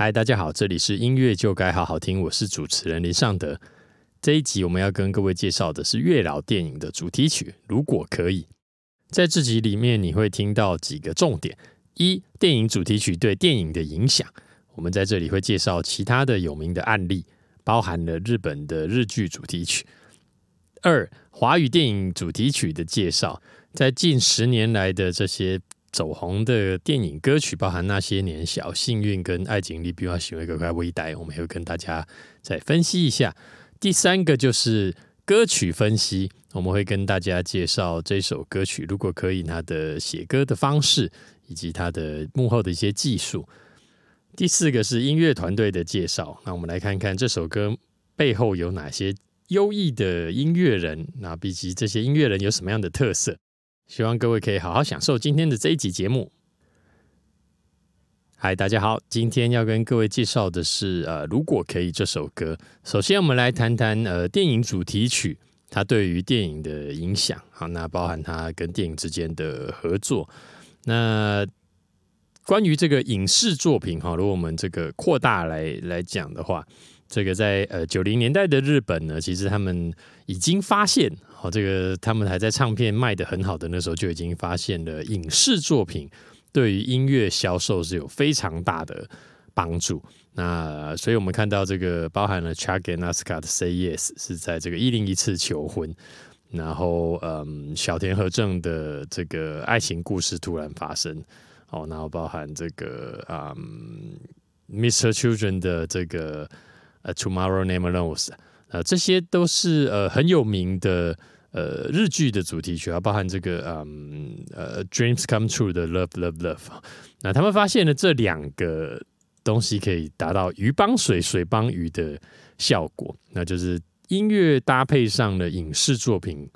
嗨，大家好，这里是音乐就该好好听，我是主持人林尚德。这一集我们要跟各位介绍的是月老电影的主题曲。如果可以，在这集里面你会听到几个重点：一、电影主题曲对电影的影响。我们在这里会介绍其他的有名的案例，包含了日本的日剧主题曲。二、华语电影主题曲的介绍，在近十年来的这些。走红的电影歌曲，包含那些年、小幸运跟爱情里，比较喜欢一个快微带，我们也会跟大家再分析一下。第三个就是歌曲分析，我们会跟大家介绍这首歌曲，如果可以，它的写歌的方式以及它的幕后的一些技术。第四个是音乐团队的介绍，那我们来看看这首歌背后有哪些优异的音乐人，那以及这些音乐人有什么样的特色。希望各位可以好好享受今天的这一集节目。嗨，大家好，今天要跟各位介绍的是呃，如果可以这首歌。首先，我们来谈谈呃电影主题曲它对于电影的影响。好，那包含它跟电影之间的合作。那关于这个影视作品哈，如果我们这个扩大来来讲的话，这个在呃九零年代的日本呢，其实他们已经发现。好，这个他们还在唱片卖的很好的那时候就已经发现了影视作品对于音乐销售是有非常大的帮助。那所以我们看到这个包含了 Chuck and Aska 的 Say Yes 是在这个一零一次求婚，然后嗯小田和正的这个爱情故事突然发生，哦，然后包含这个嗯 Mr. Children 的这个呃 Tomorrow Never Knows。呃，这些都是呃很有名的呃日剧的主题曲啊，包含这个嗯呃 Dreams Come True 的 Love Love Love。那他们发现了这两个东西可以达到鱼帮水，水帮鱼的效果，那就是音乐搭配上了影视作品。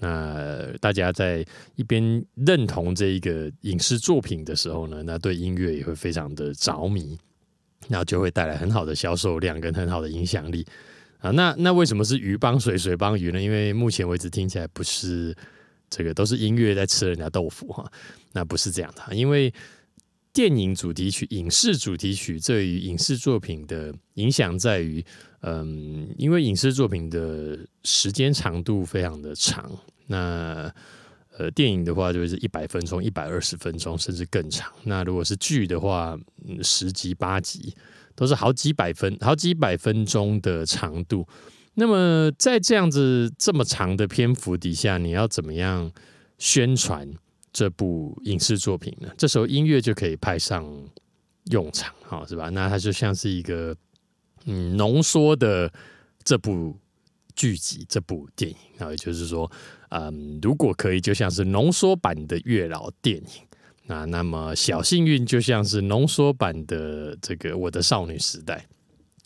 那大家在一边认同这一个影视作品的时候呢，那对音乐也会非常的着迷，然后就会带来很好的销售量跟很好的影响力。啊，那那为什么是鱼帮水，水帮鱼呢？因为目前为止听起来不是这个，都是音乐在吃人家豆腐哈。那不是这样的，因为电影主题曲、影视主题曲对于影视作品的影响在于，嗯，因为影视作品的时间长度非常的长，那呃，电影的话就是一百分钟、一百二十分钟，甚至更长。那如果是剧的话，十集、八集。都是好几百分、好几百分钟的长度。那么在这样子这么长的篇幅底下，你要怎么样宣传这部影视作品呢？这时候音乐就可以派上用场，好是吧？那它就像是一个嗯浓缩的这部剧集、这部电影。然后也就是说，嗯，如果可以，就像是浓缩版的月老电影。啊，那么小幸运就像是浓缩版的这个我的少女时代，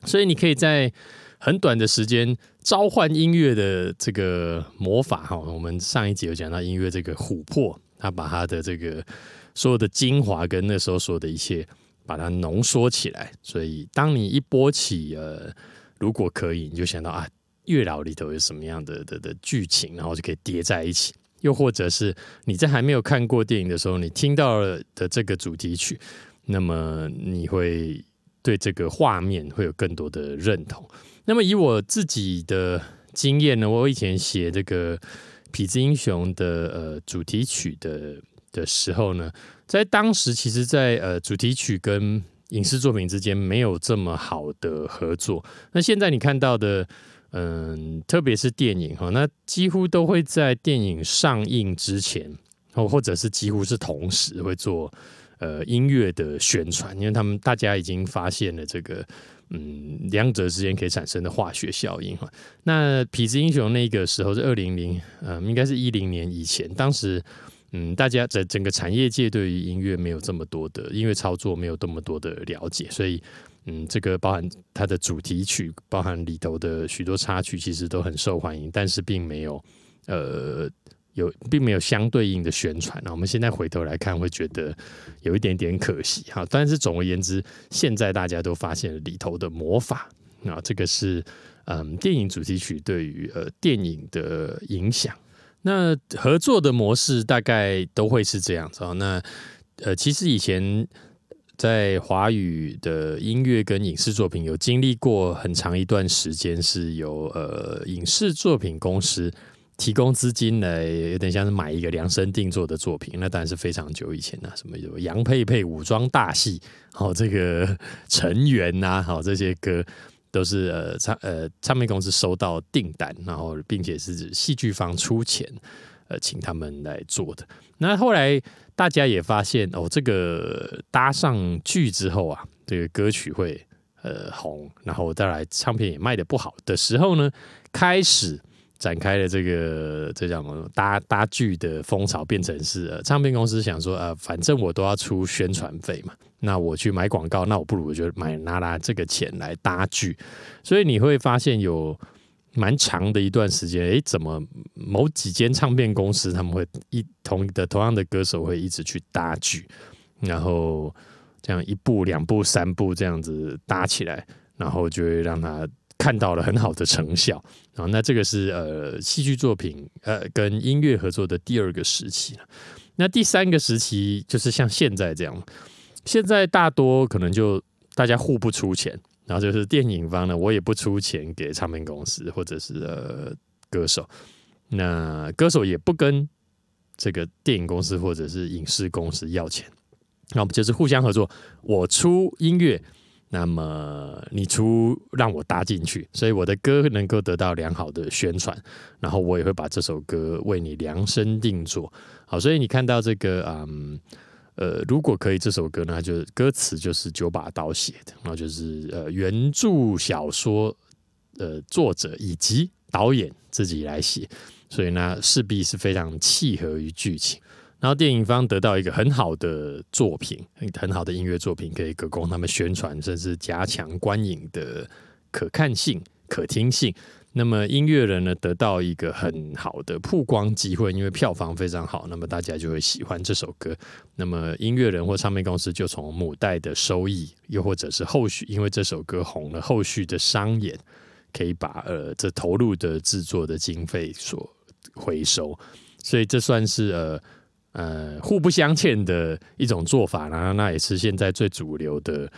所以你可以在很短的时间召唤音乐的这个魔法哈。我们上一集有讲到音乐这个琥珀，它把它的这个所有的精华跟那时候所有的一切把它浓缩起来，所以当你一播起呃，如果可以，你就想到啊，月老里头有什么样的的的剧情，然后就可以叠在一起。又或者是你在还没有看过电影的时候，你听到了的这个主题曲，那么你会对这个画面会有更多的认同。那么以我自己的经验呢，我以前写这个《痞子英雄》的呃主题曲的的时候呢，在当时其实，在呃主题曲跟影视作品之间没有这么好的合作。那现在你看到的。嗯，特别是电影哈，那几乎都会在电影上映之前，或或者是几乎是同时会做呃音乐的宣传，因为他们大家已经发现了这个嗯两者之间可以产生的化学效应哈。那痞子英雄那个时候是二零零嗯，应该是一零年以前，当时嗯大家在整个产业界对于音乐没有这么多的音乐操作没有这么多的了解，所以。嗯，这个包含它的主题曲，包含里头的许多插曲，其实都很受欢迎，但是并没有呃有并没有相对应的宣传。那我们现在回头来看，会觉得有一点点可惜哈。但是总而言之，现在大家都发现了里头的魔法啊，这个是嗯电影主题曲对于呃电影的影响。那合作的模式大概都会是这样子。那呃，其实以前。在华语的音乐跟影视作品有经历过很长一段时间，是由呃影视作品公司提供资金来，有点像是买一个量身定做的作品。那当然是非常久以前了，什么有杨佩佩武装大戏，好这个成员呐，好这些歌都是呃唱呃唱片公司收到订单，然后并且是戏剧方出钱。呃，请他们来做的。那后来大家也发现哦，这个搭上剧之后啊，这个歌曲会呃红，然后再来唱片也卖的不好的时候呢，开始展开了这个这叫什么搭搭剧的风潮，变成是唱片公司想说呃，反正我都要出宣传费嘛，那我去买广告，那我不如就买拿拿这个钱来搭剧。所以你会发现有。蛮长的一段时间，哎，怎么某几间唱片公司他们会一同的同样的歌手会一直去搭剧，然后这样一部、两部、三部这样子搭起来，然后就会让他看到了很好的成效。然后那这个是呃戏剧作品呃跟音乐合作的第二个时期。那第三个时期就是像现在这样，现在大多可能就大家互不出钱。然后就是电影方呢，我也不出钱给唱片公司或者是歌手，那歌手也不跟这个电影公司或者是影视公司要钱，那我们就是互相合作，我出音乐，那么你出让我搭进去，所以我的歌能够得到良好的宣传，然后我也会把这首歌为你量身定做，好，所以你看到这个嗯。呃，如果可以，这首歌呢，就是歌词就是九把刀写的，然后就是呃原著小说呃作者以及导演自己来写，所以呢势必是非常契合于剧情。然后电影方得到一个很好的作品，很好的音乐作品，可以可供他们宣传，甚至加强观影的可看性、可听性。那么音乐人呢，得到一个很好的曝光机会，因为票房非常好，那么大家就会喜欢这首歌。那么音乐人或唱片公司就从母带的收益，又或者是后续，因为这首歌红了，后续的商演可以把呃这投入的制作的经费所回收，所以这算是呃呃互不相欠的一种做法然后那也是现在最主流的。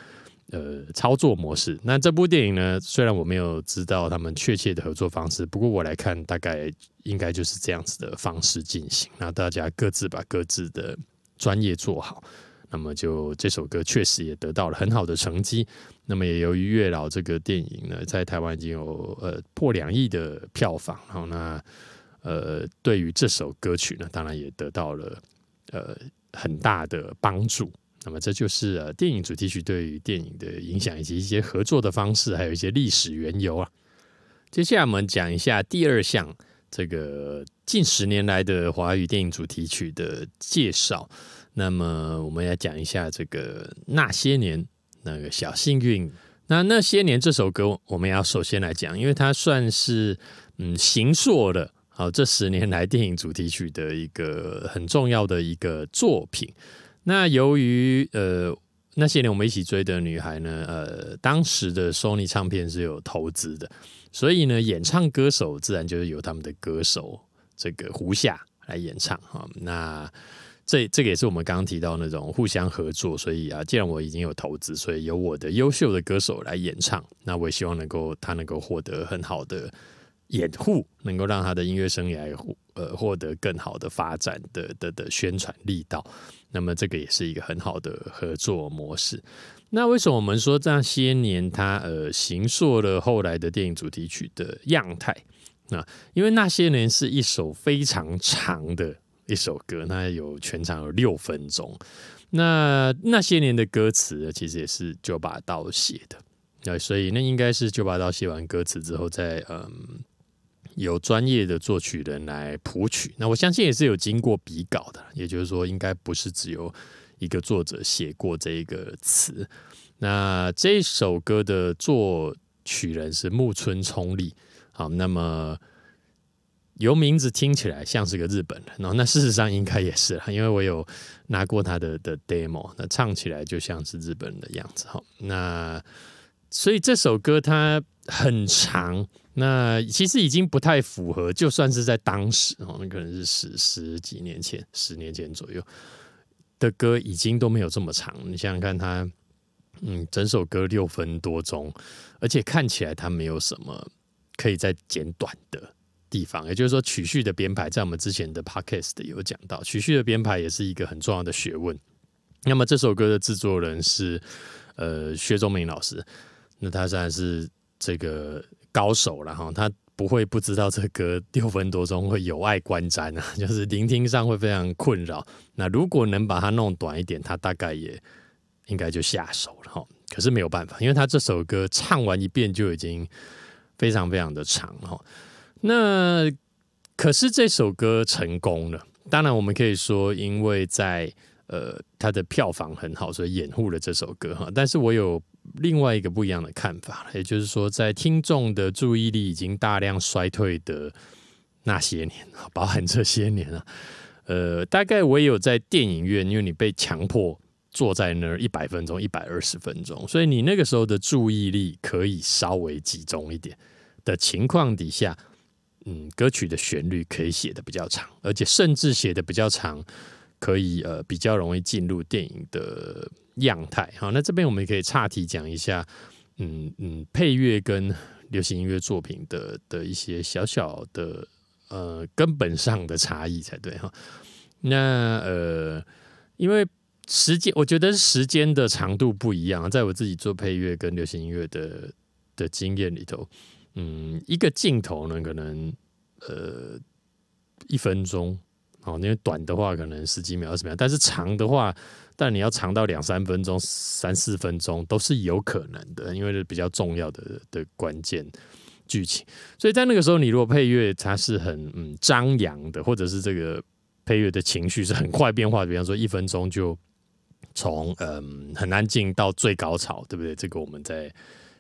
呃，操作模式。那这部电影呢？虽然我没有知道他们确切的合作方式，不过我来看，大概应该就是这样子的方式进行。那大家各自把各自的专业做好，那么就这首歌确实也得到了很好的成绩。那么也由于《月老》这个电影呢，在台湾已经有呃破两亿的票房。好，那呃，对于这首歌曲呢，当然也得到了呃很大的帮助。那么这就是呃电影主题曲对于电影的影响，以及一些合作的方式，还有一些历史缘由啊。接下来我们讲一下第二项，这个近十年来的华语电影主题曲的介绍。那么我们来讲一下这个那些年那个小幸运。那那些年这首歌，我们要首先来讲，因为它算是嗯行硕的，好这十年来电影主题曲的一个很重要的一个作品。那由于呃那些年我们一起追的女孩呢，呃当时的 Sony 唱片是有投资的，所以呢演唱歌手自然就是由他们的歌手这个胡夏来演唱哈。那这这个也是我们刚刚提到那种互相合作，所以啊，既然我已经有投资，所以由我的优秀的歌手来演唱，那我也希望能够他能够获得很好的掩护，能够让他的音乐生涯呃获得更好的发展的的的宣传力道。那么这个也是一个很好的合作模式。那为什么我们说这些年它呃形塑了后来的电影主题曲的样态？那因为那些年是一首非常长的一首歌，那有全长有六分钟。那那些年的歌词其实也是九把刀写的，那所以那应该是九把刀写完歌词之后再嗯。有专业的作曲人来谱曲，那我相信也是有经过比稿的，也就是说，应该不是只有一个作者写过这一个词。那这首歌的作曲人是木村聪利，好，那么由名字听起来像是个日本人，那那事实上应该也是，因为我有拿过他的的 demo，那唱起来就像是日本人的样子，哈，那所以这首歌它很长。那其实已经不太符合，就算是在当时哦，那可能是十十几年前、十年前左右的歌已经都没有这么长。你想想看，他嗯，整首歌六分多钟，而且看起来他没有什么可以再剪短的地方。也就是说，曲序的编排，在我们之前的 podcast 有讲到，曲序的编排也是一个很重要的学问。那么这首歌的制作人是呃薛忠明老师，那他算是这个高手了哈，他不会不知道这歌六分多钟会有碍观瞻啊，就是聆听上会非常困扰。那如果能把它弄短一点，他大概也应该就下手了哈。可是没有办法，因为他这首歌唱完一遍就已经非常非常的长哈。那可是这首歌成功了，当然我们可以说，因为在呃，它的票房很好，所以掩护了这首歌哈。但是我有另外一个不一样的看法，也就是说，在听众的注意力已经大量衰退的那些年，包含这些年啊，呃，大概我也有在电影院，因为你被强迫坐在那儿一百分钟、一百二十分钟，所以你那个时候的注意力可以稍微集中一点的情况底下，嗯，歌曲的旋律可以写的比较长，而且甚至写的比较长。可以呃比较容易进入电影的样态，好，那这边我们也可以岔题讲一下，嗯嗯，配乐跟流行音乐作品的的一些小小的呃根本上的差异才对哈。那呃，因为时间，我觉得时间的长度不一样，在我自己做配乐跟流行音乐的的经验里头，嗯，一个镜头呢可能呃一分钟。哦，因为短的话可能十几秒、二十秒，但是长的话，但你要长到两三分钟、三四分钟都是有可能的，因为是比较重要的的关键剧情。所以在那个时候，你如果配乐它是很嗯张扬的，或者是这个配乐的情绪是很快变化，比方说一分钟就从嗯很安静到最高潮，对不对？这个我们在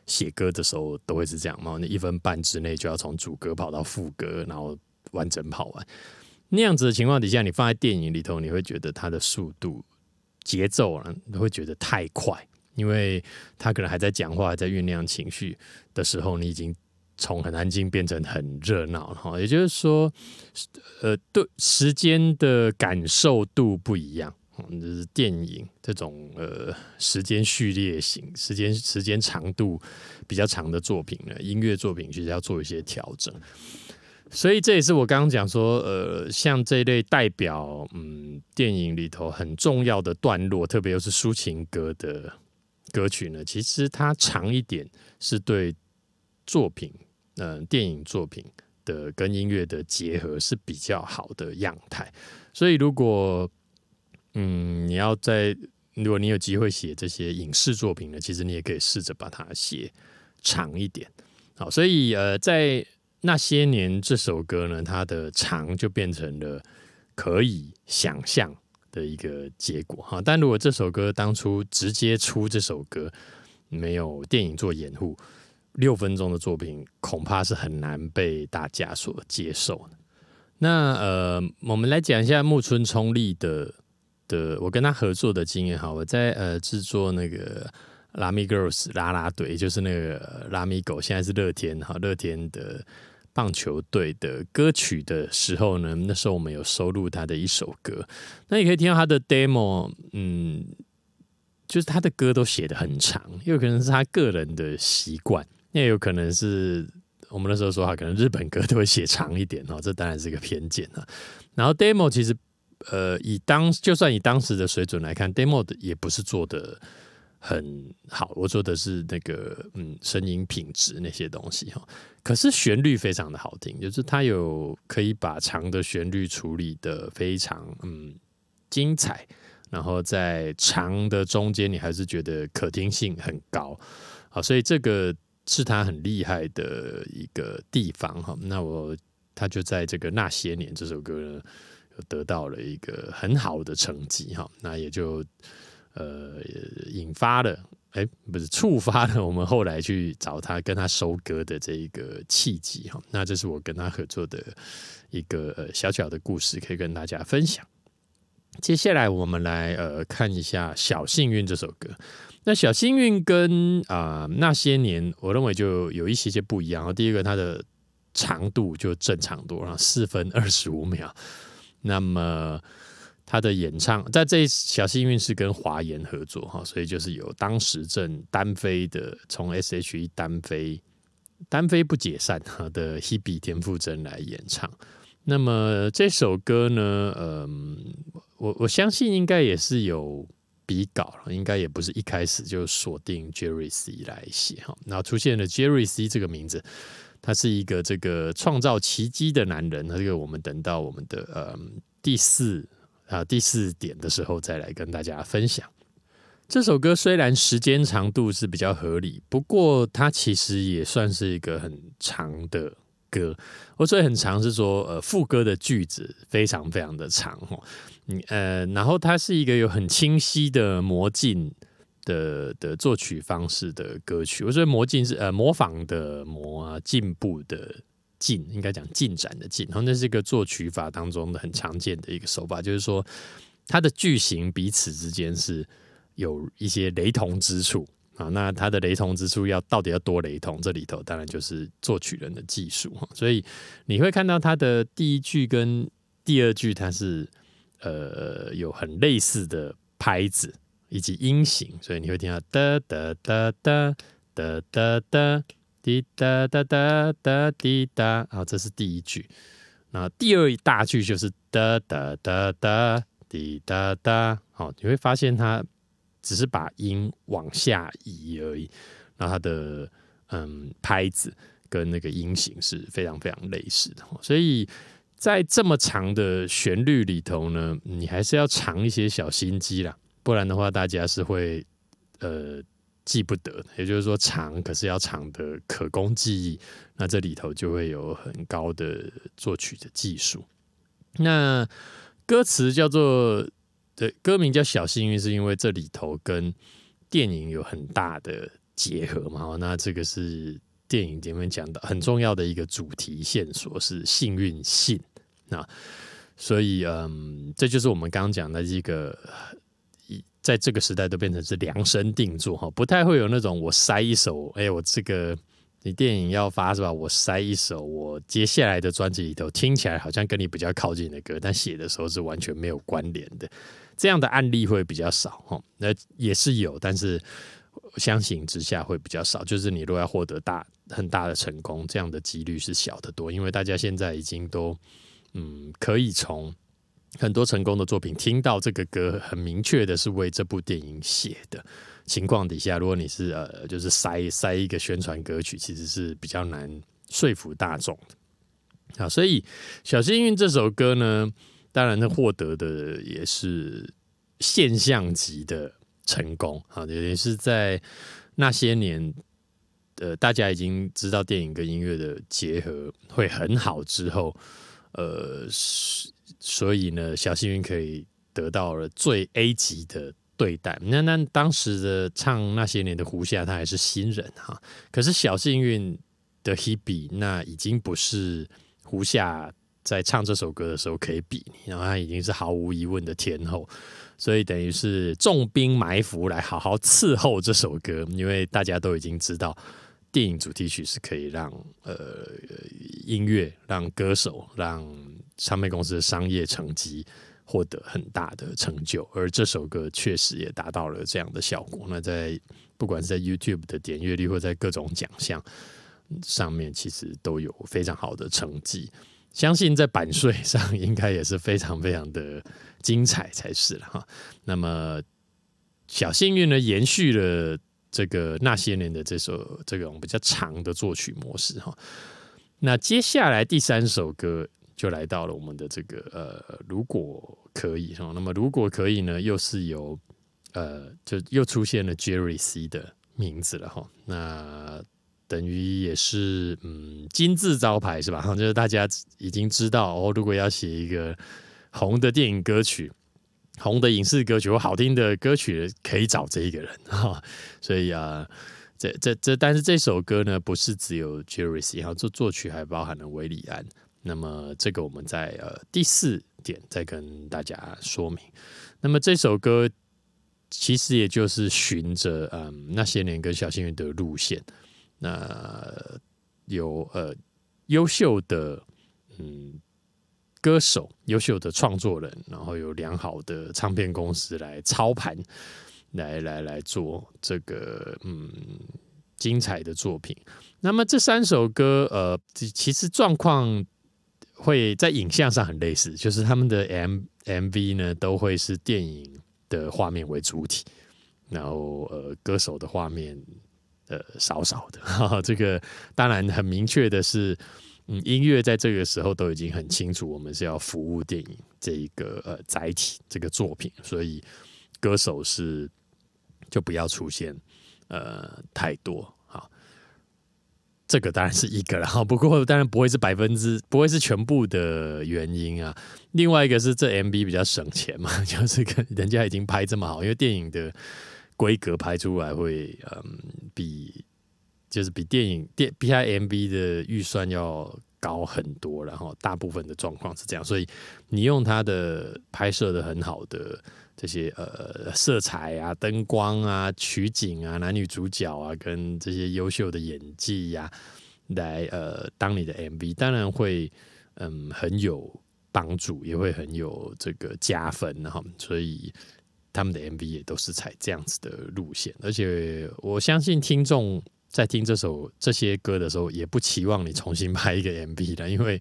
写歌的时候都会是这样嘛，那一分半之内就要从主歌跑到副歌，然后完整跑完。那样子的情况底下，你放在电影里头，你会觉得它的速度、节奏啊，你会觉得太快，因为他可能还在讲话、还在酝酿情绪的时候，你已经从很安静变成很热闹哈。也就是说，呃，对时间的感受度不一样，就是电影这种呃时间序列型、时间时间长度比较长的作品呢，音乐作品其实要做一些调整。所以这也是我刚刚讲说，呃，像这一类代表嗯电影里头很重要的段落，特别又是抒情歌的歌曲呢，其实它长一点是对作品，嗯，电影作品的跟音乐的结合是比较好的样态。所以如果嗯你要在如果你有机会写这些影视作品呢，其实你也可以试着把它写长一点。好，所以呃在那些年这首歌呢，它的长就变成了可以想象的一个结果哈。但如果这首歌当初直接出这首歌，没有电影做掩护，六分钟的作品恐怕是很难被大家所接受的。那呃，我们来讲一下木村聪利的的我跟他合作的经验哈。我在呃制作那个拉米 girls 拉拉队，就是那个拉米狗，现在是乐天哈，乐天的。棒球队的歌曲的时候呢，那时候我们有收录他的一首歌，那你可以听到他的 demo，嗯，就是他的歌都写的很长，有可能是他个人的习惯，也有可能是我们那时候说他可能日本歌都会写长一点哦，这当然是一个偏见啊。然后 demo 其实，呃，以当就算以当时的水准来看，demo 的也不是做的。很好，我说的是那个嗯，声音品质那些东西哈。可是旋律非常的好听，就是它有可以把长的旋律处理的非常嗯精彩，然后在长的中间你还是觉得可听性很高，好，所以这个是他很厉害的一个地方哈。那我他就在这个那些年这首歌呢，得到了一个很好的成绩哈。那也就。呃，引发了，哎，不是触发了我们后来去找他跟他收割的这一个契机哈。那这是我跟他合作的一个小小的故事，可以跟大家分享。接下来我们来呃看一下《小幸运》这首歌。那《小幸运》跟啊那些年，我认为就有一些些不一样。第一个，它的长度就正常多了，四分二十五秒。那么他的演唱在这小幸运是跟华研合作哈，所以就是有当时正单飞的从 S.H.E 单飞单飞不解散哈的 Hebe 田馥甄来演唱。那么这首歌呢，嗯，我我相信应该也是有比稿了，应该也不是一开始就锁定 Jerry C 来写哈。然后出现了 Jerry C 这个名字，他是一个这个创造奇迹的男人。那这个我们等到我们的呃第四。啊，第四点的时候再来跟大家分享这首歌。虽然时间长度是比较合理，不过它其实也算是一个很长的歌。我所以很长是说，呃，副歌的句子非常非常的长哦。你呃，然后它是一个有很清晰的魔镜的的作曲方式的歌曲。我觉得魔镜是呃模仿的魔啊，进步的。进应该讲进展的进，然后那是一个作曲法当中的很常见的一个手法，就是说它的句型彼此之间是有一些雷同之处啊。那它的雷同之处要到底要多雷同？这里头当然就是作曲人的技术哈。所以你会看到它的第一句跟第二句，它是呃有很类似的拍子以及音型，所以你会听到哒哒哒哒哒哒哒。滴答答答答滴答，好，这是第一句。那第二大句就是哒哒哒哒滴答答，好，你会发现它只是把音往下移而已。那它的嗯拍子跟那个音型是非常非常类似的，所以在这么长的旋律里头呢，你还是要藏一些小心机啦，不然的话，大家是会呃。记不得，也就是说长，可是要长的可供记忆，那这里头就会有很高的作曲的技术。那歌词叫做的歌名叫《小幸运》，是因为这里头跟电影有很大的结合嘛？那这个是电影里面讲的很重要的一个主题线索是幸运性那，所以嗯，这就是我们刚刚讲的这个。在这个时代都变成是量身定做哈，不太会有那种我塞一首，哎，我这个你电影要发是吧？我塞一首我接下来的专辑里头听起来好像跟你比较靠近的歌，但写的时候是完全没有关联的，这样的案例会比较少哈。那也是有，但是相形之下会比较少。就是你如果要获得大很大的成功，这样的几率是小得多，因为大家现在已经都嗯可以从。很多成功的作品，听到这个歌很明确的是为这部电影写的情况底下，如果你是呃，就是塞塞一个宣传歌曲，其实是比较难说服大众的。啊，所以《小幸运》这首歌呢，当然它获得的也是现象级的成功啊，也是在那些年，呃，大家已经知道电影跟音乐的结合会很好之后，呃。所以呢，小幸运可以得到了最 A 级的对待。那那当时的唱那些年的胡夏，他还是新人哈。可是小幸运的 Hebe，那已经不是胡夏在唱这首歌的时候可以比，然后他已经是毫无疑问的天后。所以等于是重兵埋伏来好好伺候这首歌，因为大家都已经知道。电影主题曲是可以让呃音乐、让歌手、让唱片公司的商业成绩获得很大的成就，而这首歌确实也达到了这样的效果。那在不管是在 YouTube 的点阅率，或在各种奖项上面，其实都有非常好的成绩。相信在版税上应该也是非常非常的精彩才是了哈。那么小幸运呢，延续了。这个那些年的这首这种比较长的作曲模式哈，那接下来第三首歌就来到了我们的这个呃，如果可以哈，那么如果可以呢，又是由呃，就又出现了 Jerry C 的名字了哈，那等于也是嗯金字招牌是吧？就是大家已经知道哦，如果要写一个红的电影歌曲。红的影视歌曲或好听的歌曲可以找这一个人哈，所以啊，这这这，但是这首歌呢，不是只有 Jerry C，然后作作曲还包含了韦礼安。那么这个我们在呃第四点再跟大家说明。那么这首歌其实也就是循着嗯那些年跟小幸运的路线，那有呃优秀的嗯歌手、优秀的创作人，然后有良好的唱片公司来操盘，来来来做这个嗯精彩的作品。那么这三首歌，呃，其实状况会在影像上很类似，就是他们的 M M V 呢都会是电影的画面为主体，然后呃歌手的画面呃少少的哈哈。这个当然很明确的是。嗯，音乐在这个时候都已经很清楚，我们是要服务电影这一个呃载体这个作品，所以歌手是就不要出现呃太多，这个当然是一个了哈，不过当然不会是百分之不会是全部的原因啊。另外一个是这 MV 比较省钱嘛，就是跟人家已经拍这么好，因为电影的规格拍出来会嗯比。就是比电影电 B I M V 的预算要高很多，然后大部分的状况是这样，所以你用它的拍摄的很好的这些呃色彩啊、灯光啊、取景啊、男女主角啊，跟这些优秀的演技呀，来呃当你的 M V，当然会嗯很有帮助，也会很有这个加分哈，所以他们的 M V 也都是采这样子的路线，而且我相信听众。在听这首这些歌的时候，也不期望你重新拍一个 MV 的，因为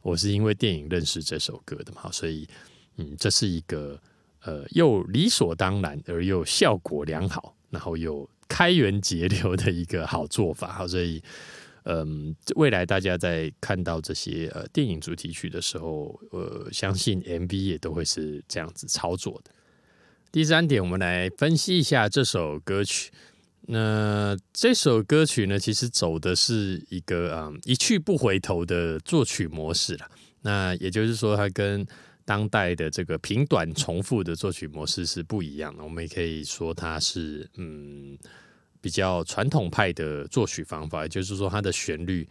我是因为电影认识这首歌的嘛，所以嗯，这是一个呃又理所当然而又效果良好，然后又开源节流的一个好做法。好，所以嗯，未来大家在看到这些呃电影主题曲的时候，呃，相信 MV 也都会是这样子操作的。第三点，我们来分析一下这首歌曲。那这首歌曲呢，其实走的是一个啊一去不回头的作曲模式了。那也就是说，它跟当代的这个平短重复的作曲模式是不一样的。我们也可以说它是嗯比较传统派的作曲方法，也就是说，它的旋律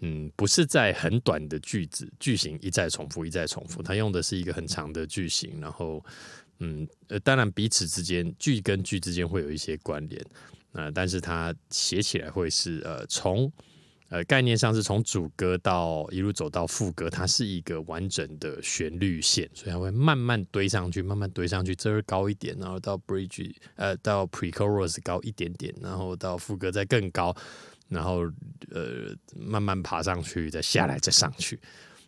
嗯不是在很短的句子句型一再重复一再重复，它用的是一个很长的句型，然后嗯呃当然彼此之间句跟句之间会有一些关联。呃，但是它写起来会是呃，从呃概念上是从主歌到一路走到副歌，它是一个完整的旋律线，所以它会慢慢堆上去，慢慢堆上去，这儿高一点，然后到 bridge 呃到 pre-chorus 高一点点，然后到副歌再更高，然后呃慢慢爬上去，再下来，再上去。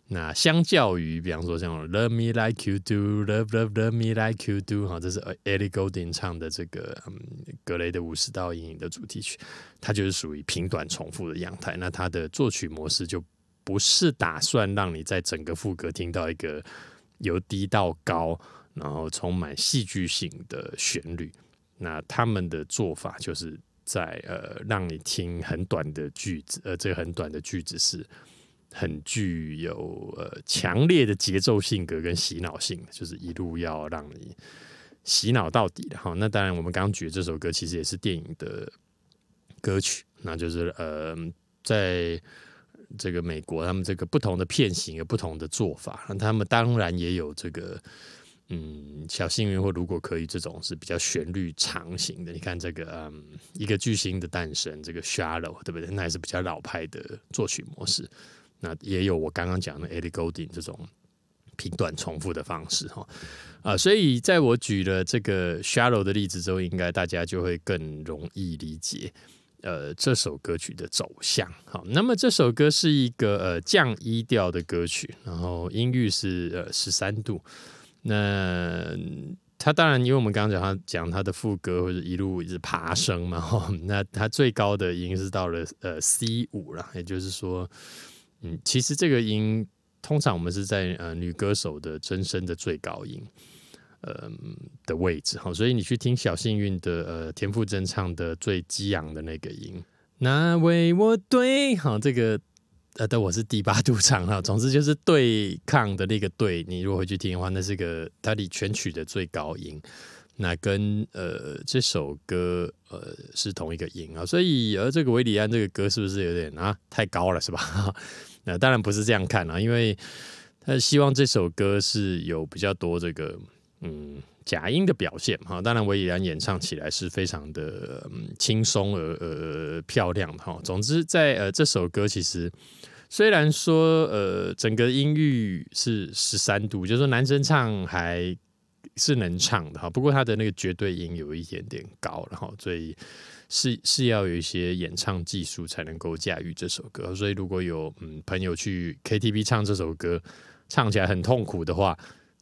那相较于，比方说像 Love Me Like You Do，Love Love Love Me Like You Do，哈，这是 Ellie g o l d i n g 唱的这个嗯格雷的五十道阴影的主题曲，它就是属于平短重复的样态。那它的作曲模式就不是打算让你在整个副歌听到一个由低到高，然后充满戏剧性的旋律。那他们的做法就是在呃让你听很短的句子，呃，这个很短的句子是。很具有呃强烈的节奏性格跟洗脑性，就是一路要让你洗脑到底的哈。那当然，我们刚刚举这首歌其实也是电影的歌曲，那就是呃，在这个美国，他们这个不同的片型有不同的做法，那他们当然也有这个嗯小幸运或如果可以这种是比较旋律长型的。你看这个嗯一个巨星的诞生，这个 Shallow 对不对？那还是比较老派的作曲模式。那也有我刚刚讲的 Ellie Goulding 这种平短重复的方式哈啊，所以在我举了这个 Shallow 的例子之后，应该大家就会更容易理解呃这首歌曲的走向。好，那么这首歌是一个呃降一调的歌曲，然后音域是呃十三度。那它当然，因为我们刚刚讲它讲它的副歌或者一路一直爬升嘛，哈，那它最高的音是到了呃 C 五了，也就是说。嗯，其实这个音通常我们是在呃女歌手的真声的最高音，呃的位置哈，所以你去听小幸运的呃田馥甄唱的最激昂的那个音，那为我对好这个呃的我是第八度唱哈，总之就是对抗的那个对，你如果回去听的话，那是个它的全曲的最高音，那跟呃这首歌呃是同一个音啊，所以而这个维里安这个歌是不是有点啊太高了是吧？那当然不是这样看啊，因为他希望这首歌是有比较多这个嗯假音的表现哈。当然，维里安演唱起来是非常的嗯轻松而呃漂亮的哈。总之，在呃这首歌其实虽然说呃整个音域是十三度，就是说男生唱还是能唱的哈，不过他的那个绝对音有一点点高，然后所以是是要有一些演唱技术才能够驾驭这首歌。所以如果有嗯朋友去 KTV 唱这首歌，唱起来很痛苦的话，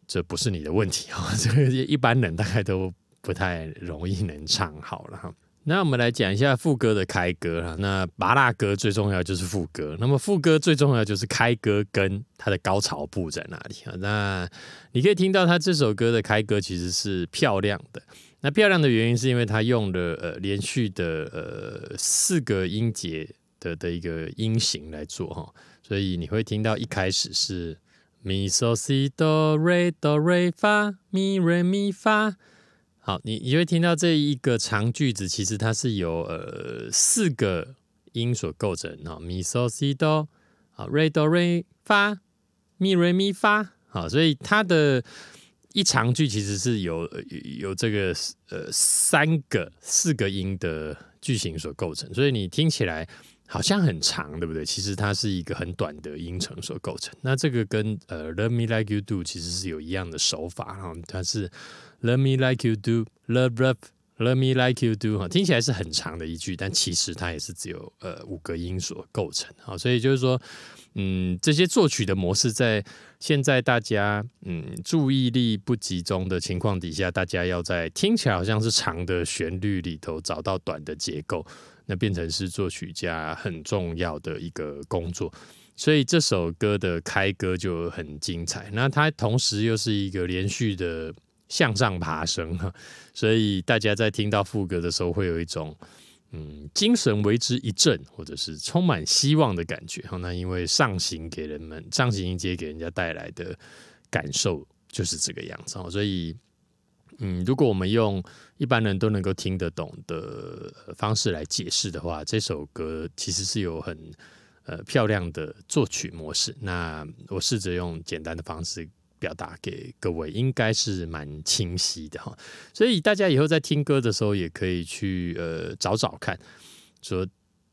这不是你的问题啊，这个一般人大概都不太容易能唱好了哈。那我们来讲一下副歌的开歌哈。那拔辣歌最重要就是副歌，那么副歌最重要就是开歌跟它的高潮部在哪里啊？那你可以听到他这首歌的开歌其实是漂亮的。那漂亮的原因是因为他用了呃连续的呃四个音节的的一个音型来做哈，所以你会听到一开始是咪嗦西哆瑞哆瑞发咪瑞咪发。好，你你会听到这一个长句子，其实它是由呃四个音所构成啊，咪嗦西哆，好，re do re 发，咪 re 咪发，好，所以它的一长句其实是有有这个呃三个四个音的句型所构成，所以你听起来好像很长，对不对？其实它是一个很短的音程所构成。那这个跟呃 Love Me Like You Do 其实是有一样的手法哈，它是。Let me like you do, love love. Let me like you do. 哈，听起来是很长的一句，但其实它也是只有呃五个音所构成。好，所以就是说，嗯，这些作曲的模式在现在大家嗯注意力不集中的情况底下，大家要在听起来好像是长的旋律里头找到短的结构，那变成是作曲家很重要的一个工作。所以这首歌的开歌就很精彩。那它同时又是一个连续的。向上爬升哈，所以大家在听到副歌的时候，会有一种嗯精神为之一振，或者是充满希望的感觉哈。那因为上行给人们上行音阶给人家带来的感受就是这个样子哦。所以嗯，如果我们用一般人都能够听得懂的方式来解释的话，这首歌其实是有很呃漂亮的作曲模式。那我试着用简单的方式。表达给各位应该是蛮清晰的哈，所以大家以后在听歌的时候也可以去呃找找看，说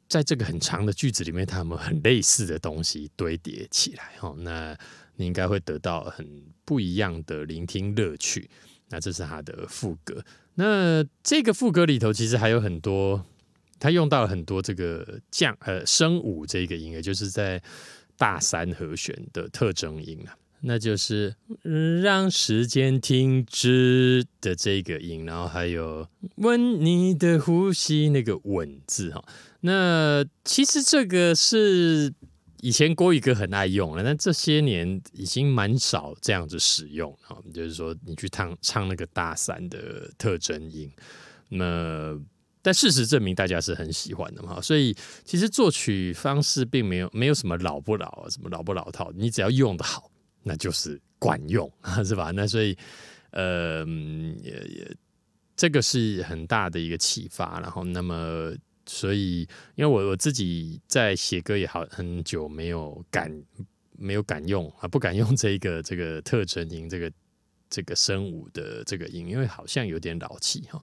在这个很长的句子里面，它有没有很类似的东西堆叠起来哈？那你应该会得到很不一样的聆听乐趣。那这是它的副歌，那这个副歌里头其实还有很多，它用到了很多这个降呃升五这个音，也就是在大三和弦的特征音啊。那就是让时间停止的这个音，然后还有吻你的呼吸那个吻字哈。那其实这个是以前国语歌很爱用了，但这些年已经蛮少这样子使用啊。就是说你去唱唱那个大三的特征音，那但事实证明大家是很喜欢的嘛。所以其实作曲方式并没有没有什么老不老，什么老不老套，你只要用的好。那就是管用，是吧？那所以，呃，也也这个是很大的一个启发。然后，那么，所以，因为我我自己在写歌也好很久，没有敢没有敢用啊，不敢用这个这个特征音，这个这个声舞的这个音，因为好像有点老气哈。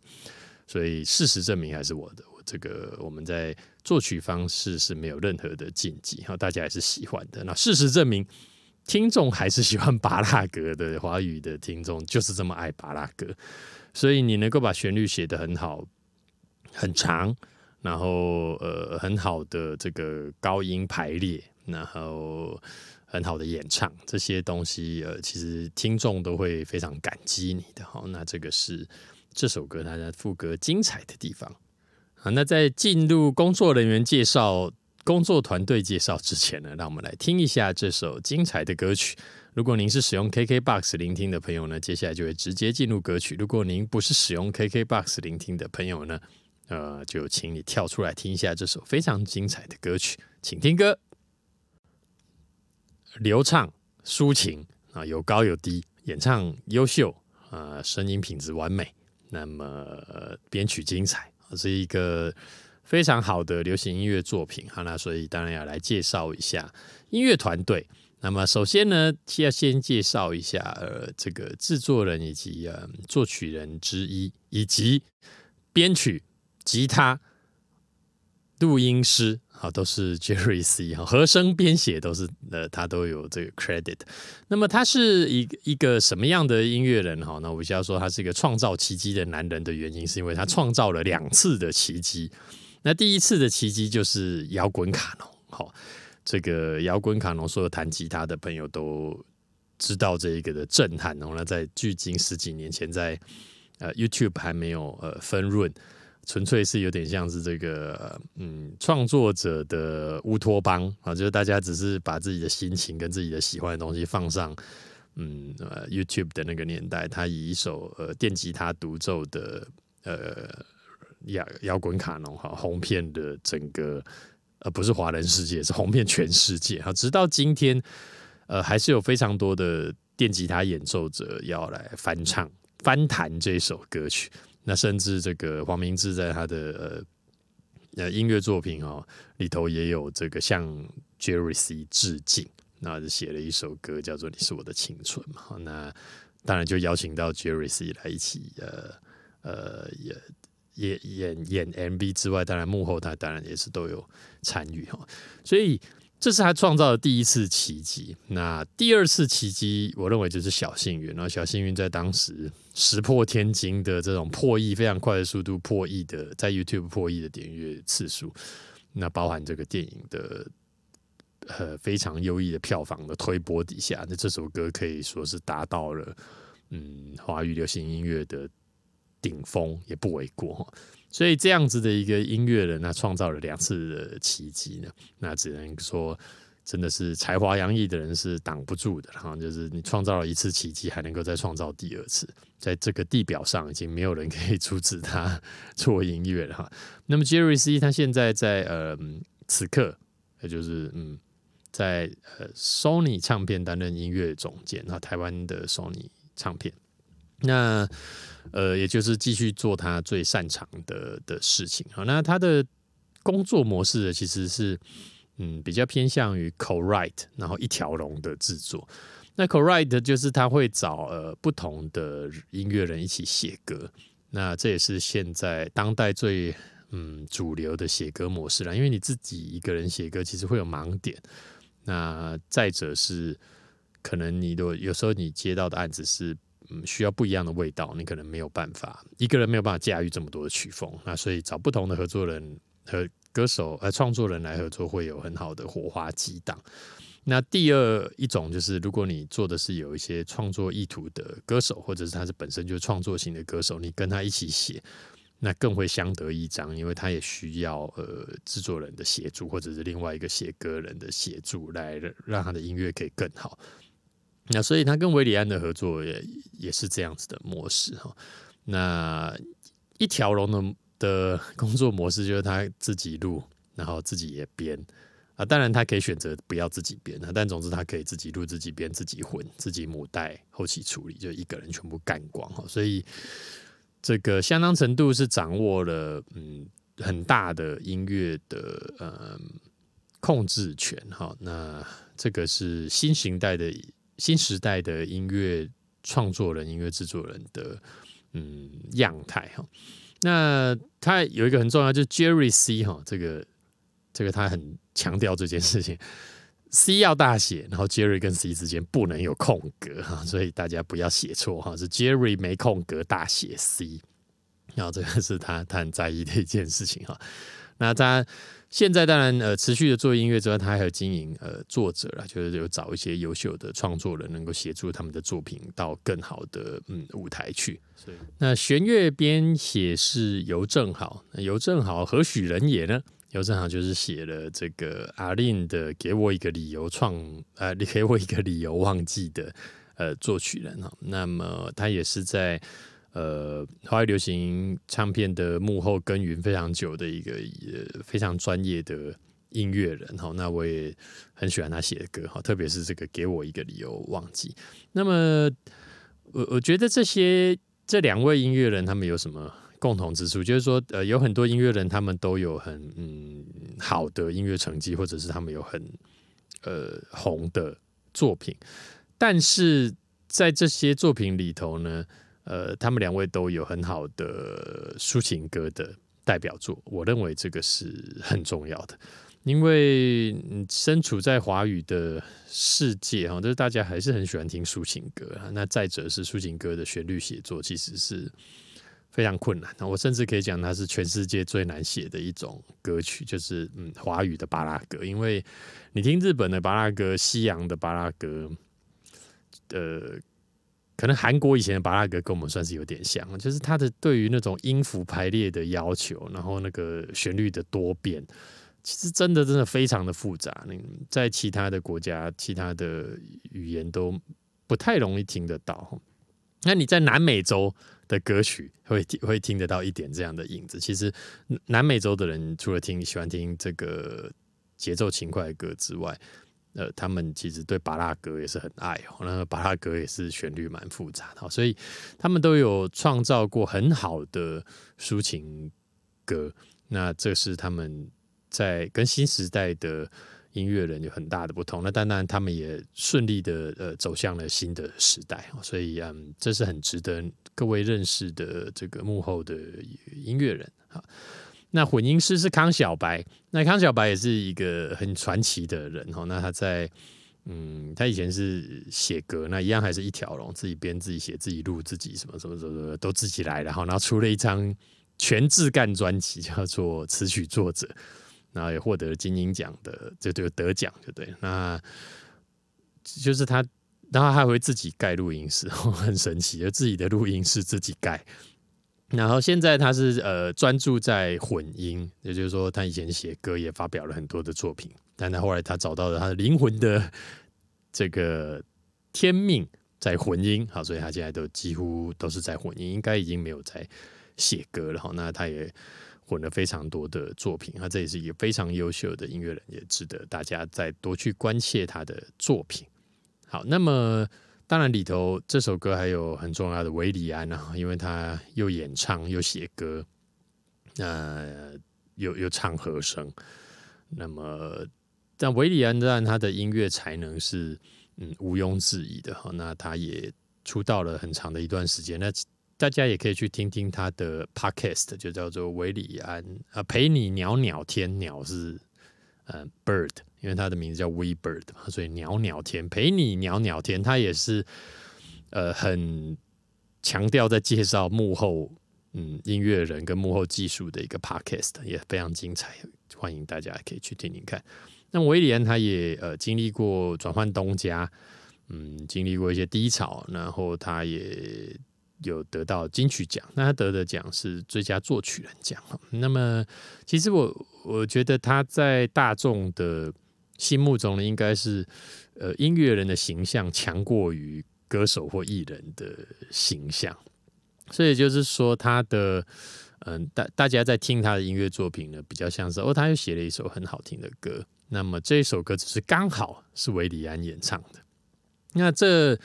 所以，事实证明还是我的，我这个我们在作曲方式是没有任何的禁忌哈，大家还是喜欢的。那事实证明。听众还是喜欢巴拉格的华语的听众，就是这么爱巴拉格，所以你能够把旋律写得很好、很长，然后呃很好的这个高音排列，然后很好的演唱这些东西，呃，其实听众都会非常感激你的。好，那这个是这首歌它的副歌精彩的地方。好，那在进入工作人员介绍。工作团队介绍之前呢，让我们来听一下这首精彩的歌曲。如果您是使用 KKBOX 聆听的朋友呢，接下来就会直接进入歌曲。如果您不是使用 KKBOX 聆听的朋友呢，呃，就请你跳出来听一下这首非常精彩的歌曲，请听歌。流畅抒情啊，有高有低，演唱优秀啊，声音品质完美，那么编曲精彩，是一个。非常好的流行音乐作品，好，那所以当然要来介绍一下音乐团队。那么首先呢，要先介绍一下呃这个制作人以及呃作曲人之一，以及编曲、吉他、录音师啊，都是 Jerry C 哈，和声编写都是呃，他都有这个 credit。那么他是一一个什么样的音乐人哈？那我需要说他是一个创造奇迹的男人的原因，是因为他创造了两次的奇迹。那第一次的奇迹就是摇滚卡农，好，这个摇滚卡农，所有弹吉他的朋友都知道这一个的震撼哦。那在距今十几年前，在呃 YouTube 还没有呃分润。纯粹是有点像是这个，嗯，创作者的乌托邦啊，就是大家只是把自己的心情跟自己的喜欢的东西放上，嗯，，YouTube 的那个年代，他以一首呃电吉他独奏的呃摇摇滚卡农哈红遍的整个，呃，不是华人世界，是红遍全世界哈，直到今天，呃，还是有非常多的电吉他演奏者要来翻唱翻弹这首歌曲。那甚至这个黄明志在他的呃音乐作品哦里头也有这个向 Jerry 致敬，那就写了一首歌叫做《你是我的青春》嘛。那当然就邀请到 Jerry 来一起呃呃也演演演 MV 之外，当然幕后他当然也是都有参与哈，所以。这是他创造的第一次奇迹。那第二次奇迹，我认为就是小幸运。然后小幸运在当时石破天惊的这种破亿非常快的速度，破亿的在 YouTube 破亿的点阅次数，那包含这个电影的呃非常优异的票房的推波底下，那这首歌可以说是达到了嗯华语流行音乐的顶峰，也不为过。所以这样子的一个音乐人，他创造了两次的奇迹呢，那只能说真的是才华洋溢的人是挡不住的哈。就是你创造了一次奇迹，还能够再创造第二次，在这个地表上已经没有人可以阻止他做音乐了哈。那么 Jerry C 他现在在呃此刻，也就是嗯在呃 Sony 唱片担任音乐总监，那台湾的 Sony 唱片。那呃，也就是继续做他最擅长的的事情。好，那他的工作模式，其实是嗯比较偏向于 co-write，然后一条龙的制作。那 co-write 就是他会找呃不同的音乐人一起写歌。那这也是现在当代最嗯主流的写歌模式了。因为你自己一个人写歌，其实会有盲点。那再者是可能你的有时候你接到的案子是。嗯，需要不一样的味道，你可能没有办法一个人没有办法驾驭这么多的曲风，那所以找不同的合作人和歌手呃创作人来合作，会有很好的火花激荡。那第二一种就是，如果你做的是有一些创作意图的歌手，或者是他是本身就创作型的歌手，你跟他一起写，那更会相得益彰，因为他也需要呃制作人的协助，或者是另外一个写歌人的协助，来让他的音乐可以更好。那所以他跟维里安的合作也也是这样子的模式哈。那一条龙的的工作模式就是他自己录，然后自己也编啊。当然他可以选择不要自己编啊，但总之他可以自己录、自己编、自己混、自己母带、后期处理，就一个人全部干光哈。所以这个相当程度是掌握了嗯很大的音乐的嗯控制权哈。那这个是新型代的。新时代的音乐创作人、音乐制作人的嗯样态哈，那他有一个很重要，就是 Jerry C 哈，这个这个他很强调这件事情，C 要大写，然后 Jerry 跟 C 之间不能有空格哈，所以大家不要写错哈，是 Jerry 没空格大写 C，然后这个是他他很在意的一件事情哈，那他。现在当然呃持续的做音乐之外，他还有经营呃作者啦，就是有找一些优秀的创作人，能够协助他们的作品到更好的嗯舞台去。那弦乐编写是尤正好，那尤正好何许人也呢？尤正好就是写了这个阿令的《给我一个理由创》呃，你给我一个理由忘记的呃作曲人哈。那么他也是在。呃，华语流行唱片的幕后耕耘非常久的一个也非常专业的音乐人哈，那我也很喜欢他写的歌哈，特别是这个给我一个理由忘记。那么我我觉得这些这两位音乐人他们有什么共同之处？就是说呃有很多音乐人他们都有很嗯好的音乐成绩，或者是他们有很呃红的作品，但是在这些作品里头呢？呃，他们两位都有很好的抒情歌的代表作，我认为这个是很重要的。因为身处在华语的世界哈，就是大家还是很喜欢听抒情歌。那再者是抒情歌的旋律写作其实是非常困难。我甚至可以讲，它是全世界最难写的一种歌曲，就是嗯华语的巴拉歌。因为你听日本的巴拉歌、西洋的巴拉歌，呃。可能韩国以前的巴拉格跟我们算是有点像，就是它的对于那种音符排列的要求，然后那个旋律的多变，其实真的真的非常的复杂。你在其他的国家、其他的语言都不太容易听得到。那你在南美洲的歌曲会会听得到一点这样的影子。其实南美洲的人除了听喜欢听这个节奏轻快的歌之外，呃，他们其实对巴拉格也是很爱哦，那巴拉格也是旋律蛮复杂的，所以他们都有创造过很好的抒情歌。那这是他们在跟新时代的音乐人有很大的不同。那当然，他们也顺利的呃走向了新的时代，所以嗯，这是很值得各位认识的这个幕后的音乐人啊。那混音师是康小白，那康小白也是一个很传奇的人哦。那他在，嗯，他以前是写歌，那一样还是一条龙，自己编、自己写、自己录、自己什么什么什么都自己来，然后然后出了一张全自干专辑，叫做词曲作者，然后也获得了金鹰奖的，就就得奖，就对。那就是他，然后还会自己盖录音室，很神奇，就自己的录音室自己盖。然后现在他是呃专注在混音，也就是说他以前写歌也发表了很多的作品，但他后来他找到了他的灵魂的这个天命在混音，好，所以他现在都几乎都是在混音，应该已经没有在写歌了。好，那他也混了非常多的作品，他这也是一个非常优秀的音乐人，也值得大家再多去关切他的作品。好，那么。当然，里头这首歌还有很重要的维里安啊，因为他又演唱又写歌，呃，又又唱和声。那么，但维里安然他的音乐才能是嗯毋庸置疑的哈。那他也出道了很长的一段时间，那大家也可以去听听他的 podcast，就叫做维里安啊，陪你鸟鸟天鸟是呃 bird。因为他的名字叫 We Bird 嘛，所以鸟鸟天陪你鸟鸟天，他也是呃很强调在介绍幕后嗯音乐人跟幕后技术的一个 podcast，也非常精彩，欢迎大家可以去听听看。那威廉他也呃经历过转换东家，嗯，经历过一些低潮，然后他也。有得到金曲奖，那他得的奖是最佳作曲人奖。那么，其实我我觉得他在大众的心目中呢，应该是呃音乐人的形象强过于歌手或艺人的形象。所以就是说，他的嗯大大家在听他的音乐作品呢，比较像是哦，他又写了一首很好听的歌。那么这一首歌只是刚好是维里安演唱的。那这。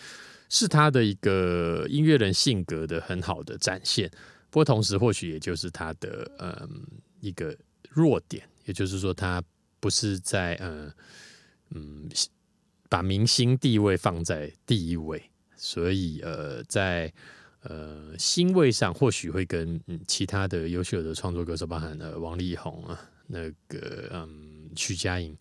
是他的一个音乐人性格的很好的展现，不过同时或许也就是他的嗯一个弱点，也就是说他不是在嗯嗯把明星地位放在第一位，所以呃在呃星位上或许会跟其他的优秀的创作歌手，包含了王力宏啊那个嗯徐佳莹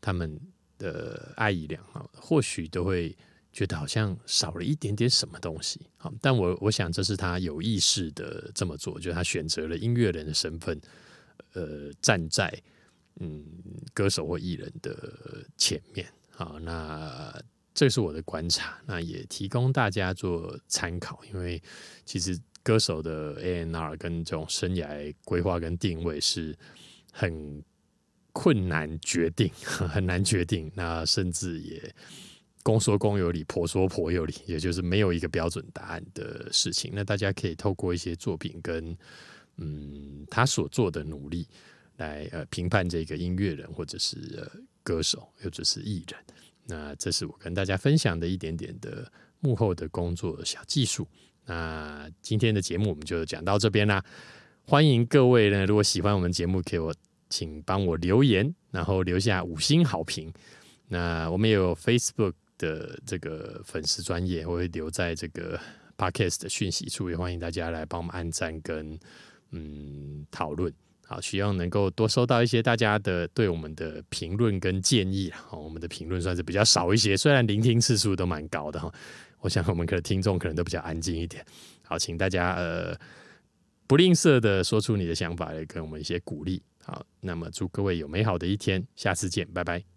他们的爱姨良啊，或许都会。觉得好像少了一点点什么东西，好，但我我想这是他有意识的这么做，就是他选择了音乐人的身份，呃，站在嗯歌手或艺人的前面，好，那这是我的观察，那也提供大家做参考，因为其实歌手的 A N R 跟这种生涯规划跟定位是很困难决定，很难决定，那甚至也。公说公有理，婆说婆有理，也就是没有一个标准答案的事情。那大家可以透过一些作品跟嗯他所做的努力来呃评判这个音乐人或者是歌手或者是艺人。那这是我跟大家分享的一点点的幕后的工作小技术。那今天的节目我们就讲到这边啦。欢迎各位呢，如果喜欢我们节目，给我请帮我留言，然后留下五星好评。那我们也有 Facebook。的这个粉丝专业，我会留在这个 podcast 的讯息处，也欢迎大家来帮我们按赞跟嗯讨论。好，希望能够多收到一些大家的对我们的评论跟建议好，我们的评论算是比较少一些，虽然聆听次数都蛮高的哈。我想我们可能听众可能都比较安静一点。好，请大家呃不吝啬的说出你的想法，来跟我们一些鼓励。好，那么祝各位有美好的一天，下次见，拜拜。